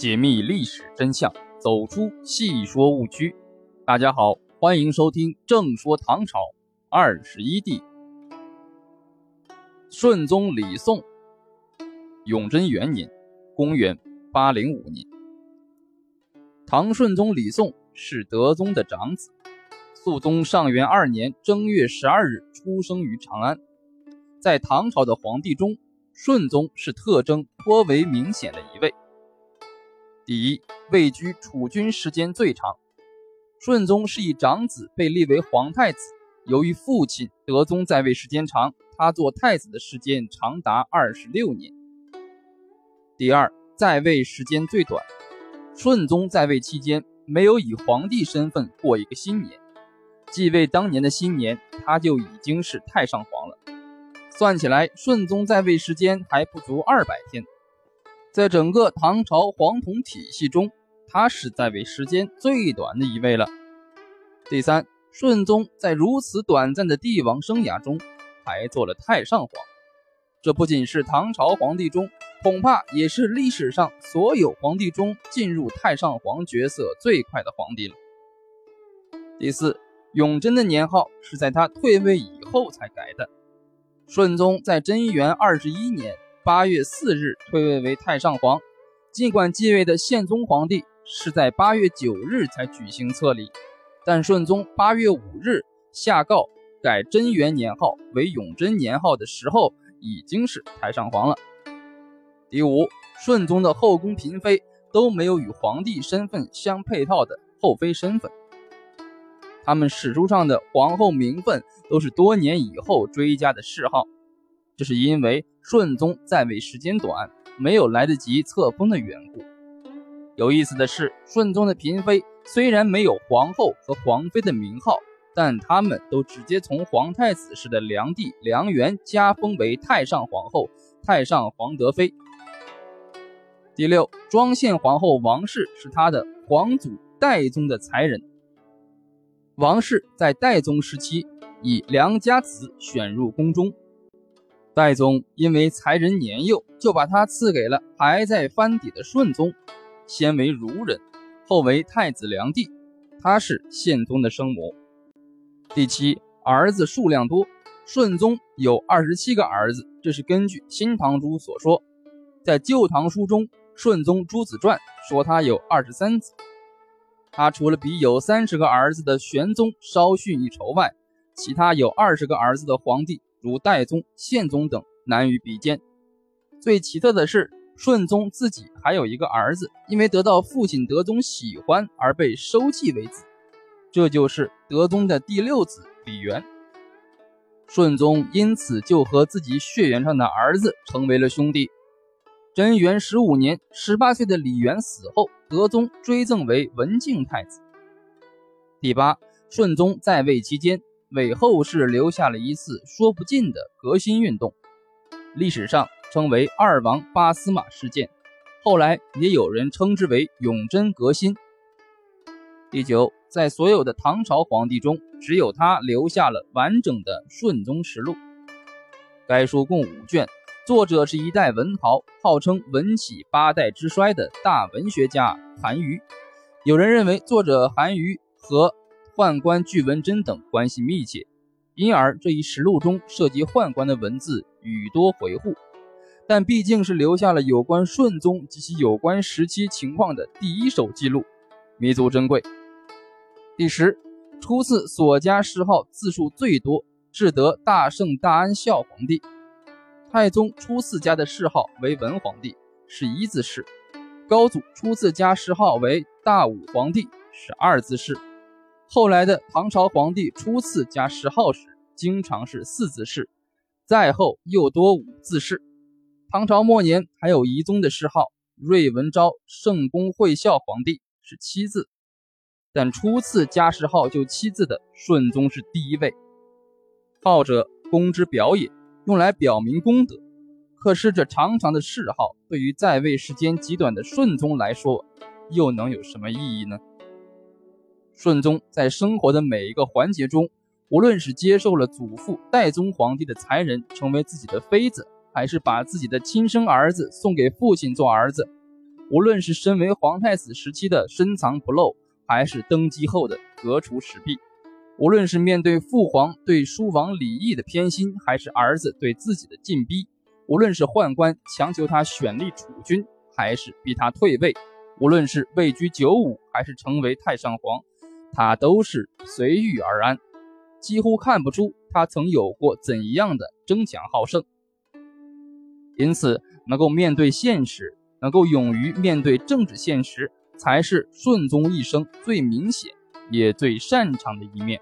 解密历史真相，走出戏说误区。大家好，欢迎收听《正说唐朝二十一帝》。顺宗李诵，永贞元年（公元805年），唐顺宗李诵是德宗的长子。肃宗上元二年正月十二日出生于长安。在唐朝的皇帝中，顺宗是特征颇为明显的一位。第一，位居储君时间最长。顺宗是以长子被立为皇太子，由于父亲德宗在位时间长，他做太子的时间长达二十六年。第二，在位时间最短。顺宗在位期间没有以皇帝身份过一个新年。继位当年的新年，他就已经是太上皇了。算起来，顺宗在位时间还不足二百天。在整个唐朝皇统体系中，他是在位时间最短的一位了。第三，顺宗在如此短暂的帝王生涯中，还做了太上皇，这不仅是唐朝皇帝中，恐怕也是历史上所有皇帝中进入太上皇角色最快的皇帝了。第四。永贞的年号是在他退位以后才改的。顺宗在贞元二十一年八月四日退位为太上皇，尽管继位的宪宗皇帝是在八月九日才举行册立，但顺宗八月五日下告改贞元年号为永贞年号的时候，已经是太上皇了。第五，顺宗的后宫嫔妃都没有与皇帝身份相配套的后妃身份。他们史书上的皇后名分都是多年以后追加的谥号，这是因为顺宗在位时间短，没有来得及册封的缘故。有意思的是，顺宗的嫔妃虽然没有皇后和皇妃的名号，但他们都直接从皇太子时的梁帝梁元加封为太上皇后、太上皇德妃。第六，庄献皇后王氏是他的皇祖代宗的才人。王氏在代宗时期以良家子选入宫中，代宗因为才人年幼，就把他赐给了还在藩邸的顺宗，先为孺人，后为太子良帝，他是宪宗的生母。第七，儿子数量多，顺宗有二十七个儿子，这是根据《新唐书》所说，在《旧唐书》中，《顺宗诸子传》说他有二十三子。他除了比有三十个儿子的玄宗稍逊一筹外，其他有二十个儿子的皇帝，如代宗、宪宗等，难于比肩。最奇特的是，顺宗自己还有一个儿子，因为得到父亲德宗喜欢而被收继为子，这就是德宗的第六子李元。顺宗因此就和自己血缘上的儿子成为了兄弟。贞元十五年，十八岁的李元死后，德宗追赠为文靖太子。第八，顺宗在位期间，为后世留下了一次说不尽的革新运动，历史上称为“二王八司马事件”，后来也有人称之为“永贞革新”。第九，在所有的唐朝皇帝中，只有他留下了完整的《顺宗实录》，该书共五卷。作者是一代文豪，号称文起八代之衰的大文学家韩愈。有人认为作者韩愈和宦官巨文贞等关系密切，因而这一实录中涉及宦官的文字语多回护。但毕竟是留下了有关顺宗及其有关时期情况的第一手记录，弥足珍贵。第十，初次所加谥号字数最多，至得大圣大安孝皇帝。太宗初次加的谥号为文皇帝，是一字谥；高祖初次加谥号为大武皇帝，是二字谥。后来的唐朝皇帝初次加谥号时，经常是四字谥，再后又多五字谥。唐朝末年还有遗宗的谥号睿文昭圣公会孝皇帝，是七字。但初次加谥号就七字的顺宗是第一位。号者，公之表也。用来表明功德，可是这长长的谥号对于在位时间极短的顺宗来说，又能有什么意义呢？顺宗在生活的每一个环节中，无论是接受了祖父代宗皇帝的才人成为自己的妃子，还是把自己的亲生儿子送给父亲做儿子，无论是身为皇太子时期的深藏不露，还是登基后的革除时弊；无论是面对父皇对书王李毅的偏心，还是儿子对自己的进逼；无论是宦官强求他选立储君，还是逼他退位；无论是位居九五，还是成为太上皇，他都是随遇而安，几乎看不出他曾有过怎样的争强好胜。因此，能够面对现实，能够勇于面对政治现实，才是顺宗一生最明显也最擅长的一面。